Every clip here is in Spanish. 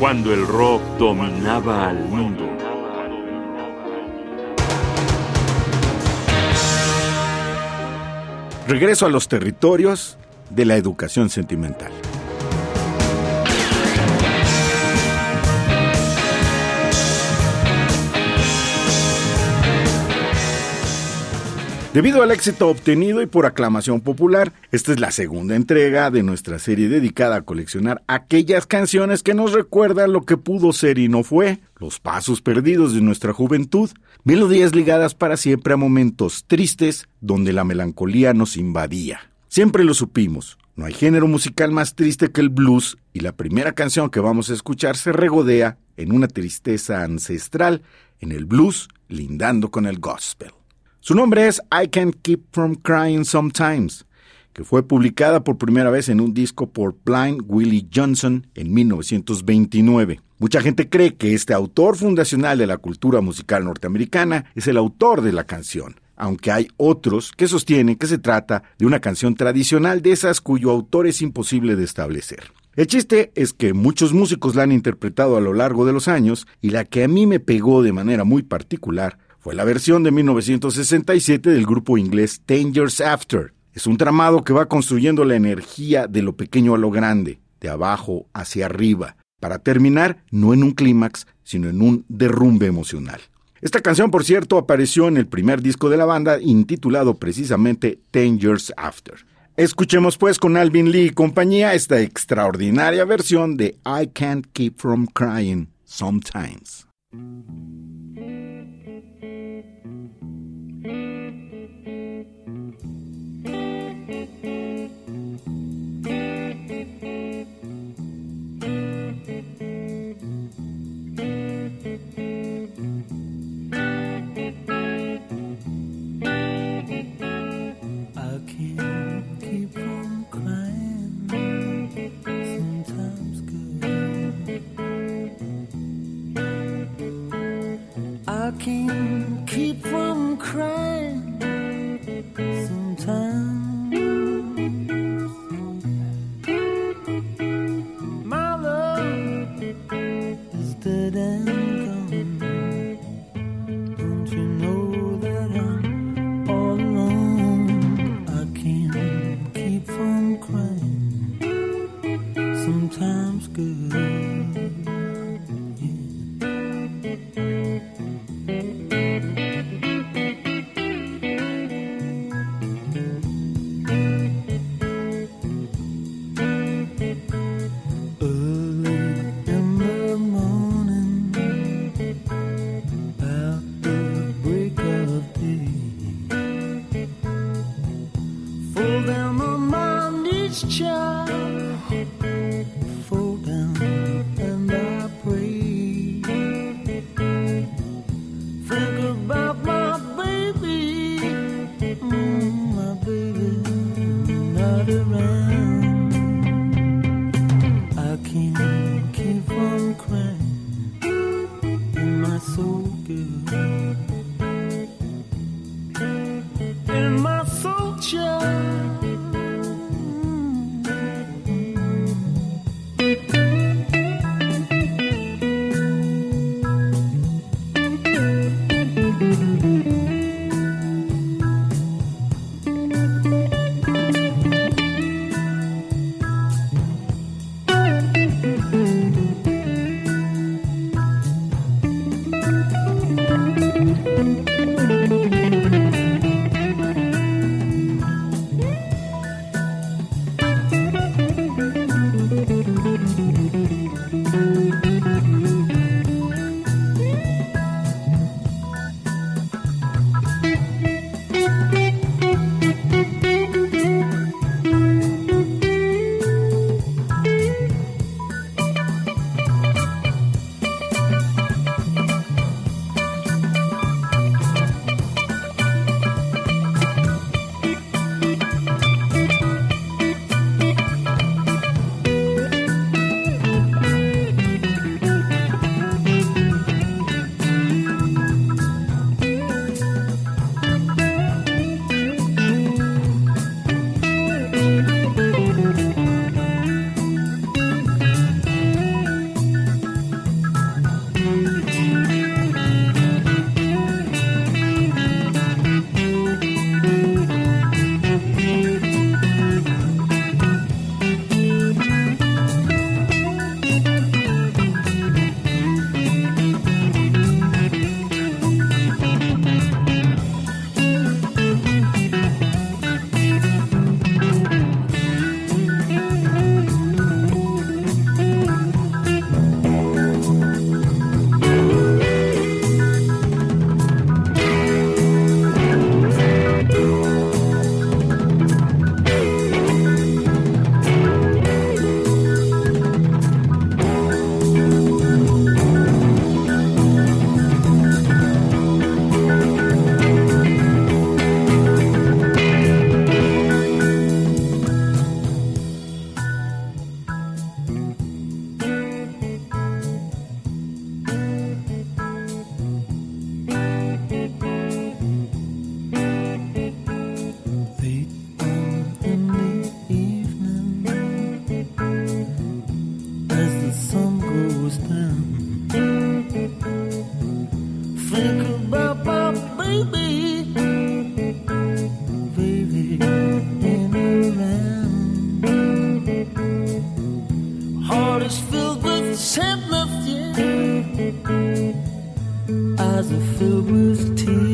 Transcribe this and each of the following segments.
cuando el rock dominaba al mundo. Regreso a los territorios de la educación sentimental. Debido al éxito obtenido y por aclamación popular, esta es la segunda entrega de nuestra serie dedicada a coleccionar aquellas canciones que nos recuerdan lo que pudo ser y no fue, los pasos perdidos de nuestra juventud, melodías ligadas para siempre a momentos tristes donde la melancolía nos invadía. Siempre lo supimos, no hay género musical más triste que el blues y la primera canción que vamos a escuchar se regodea en una tristeza ancestral en el blues lindando con el gospel. Su nombre es I Can't Keep From Crying Sometimes, que fue publicada por primera vez en un disco por Blind Willie Johnson en 1929. Mucha gente cree que este autor fundacional de la cultura musical norteamericana es el autor de la canción, aunque hay otros que sostienen que se trata de una canción tradicional de esas cuyo autor es imposible de establecer. El chiste es que muchos músicos la han interpretado a lo largo de los años y la que a mí me pegó de manera muy particular fue la versión de 1967 del grupo inglés Ten Years After. Es un tramado que va construyendo la energía de lo pequeño a lo grande, de abajo hacia arriba, para terminar no en un clímax, sino en un derrumbe emocional. Esta canción, por cierto, apareció en el primer disco de la banda, intitulado precisamente Ten Years After. Escuchemos pues con Alvin Lee y compañía esta extraordinaria versión de I Can't Keep From Crying Sometimes. eyes are filled with tears.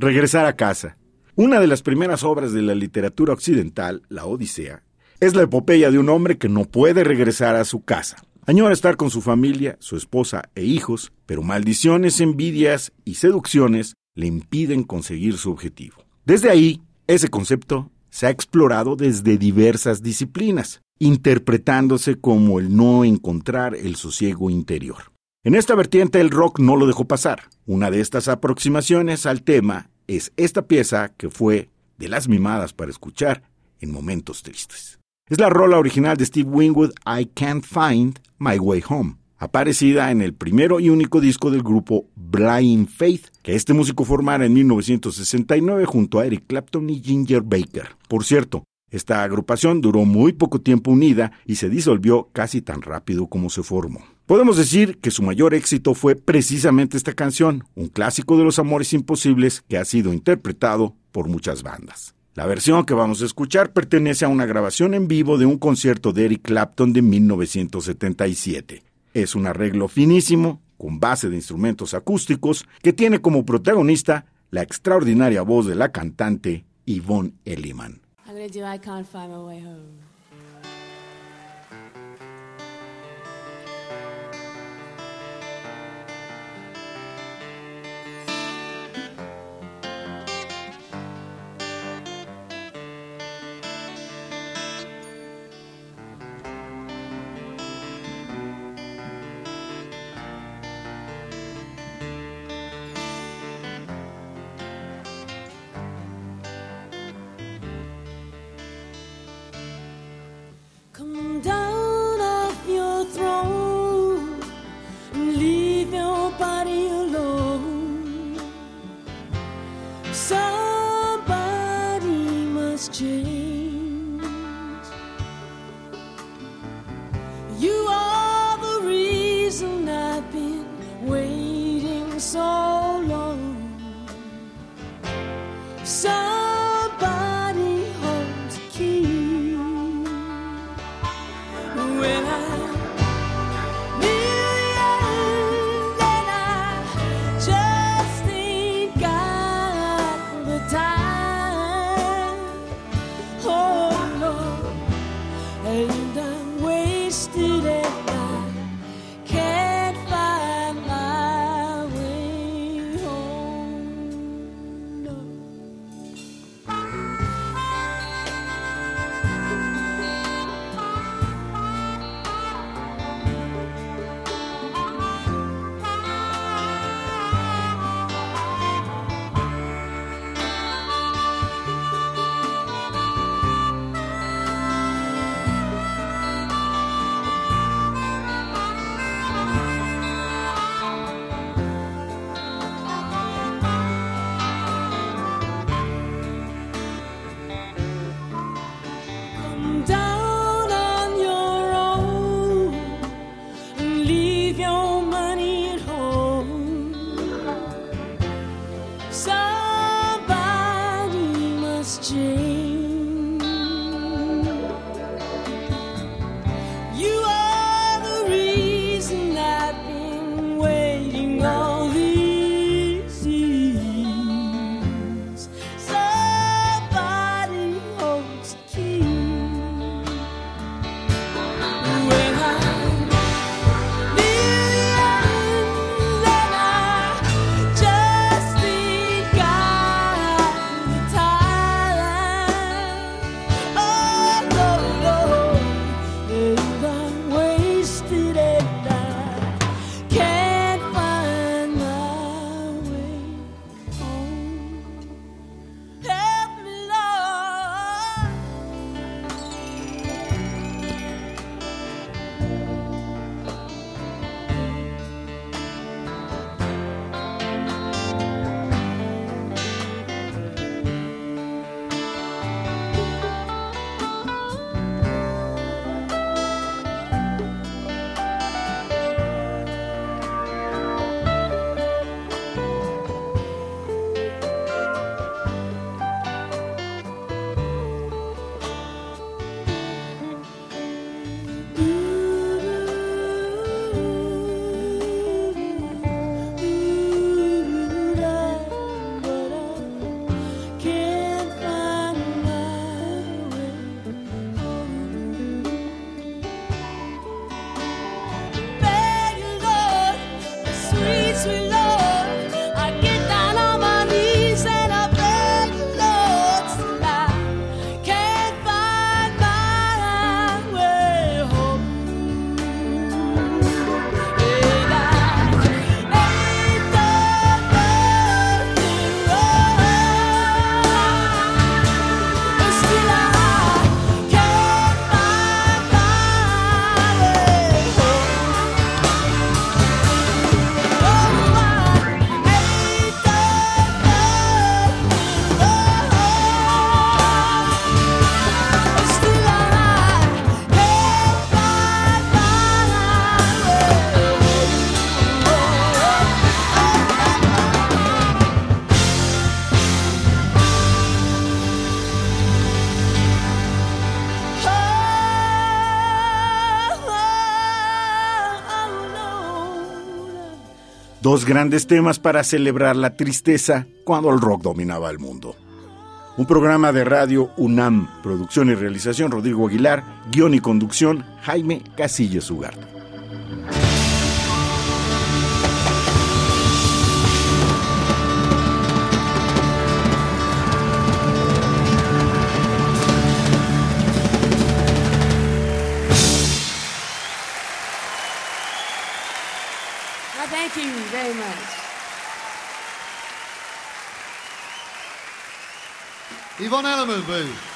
Regresar a casa. Una de las primeras obras de la literatura occidental, La Odisea, es la epopeya de un hombre que no puede regresar a su casa. Añora estar con su familia, su esposa e hijos, pero maldiciones, envidias y seducciones le impiden conseguir su objetivo. Desde ahí, ese concepto se ha explorado desde diversas disciplinas, interpretándose como el no encontrar el sosiego interior. En esta vertiente el rock no lo dejó pasar. Una de estas aproximaciones al tema es esta pieza que fue de las mimadas para escuchar en momentos tristes. Es la rola original de Steve Winwood, I Can't Find My Way Home, aparecida en el primero y único disco del grupo Blind Faith, que este músico formara en 1969 junto a Eric Clapton y Ginger Baker. Por cierto, esta agrupación duró muy poco tiempo unida y se disolvió casi tan rápido como se formó. Podemos decir que su mayor éxito fue precisamente esta canción, un clásico de los amores imposibles que ha sido interpretado por muchas bandas. La versión que vamos a escuchar pertenece a una grabación en vivo de un concierto de Eric Clapton de 1977. Es un arreglo finísimo, con base de instrumentos acústicos, que tiene como protagonista la extraordinaria voz de la cantante Yvonne Elliman. Dos grandes temas para celebrar la tristeza cuando el rock dominaba el mundo. Un programa de radio UNAM, producción y realización Rodrigo Aguilar, guion y conducción Jaime Casillas Ugarte. Yvonne Elliman, please.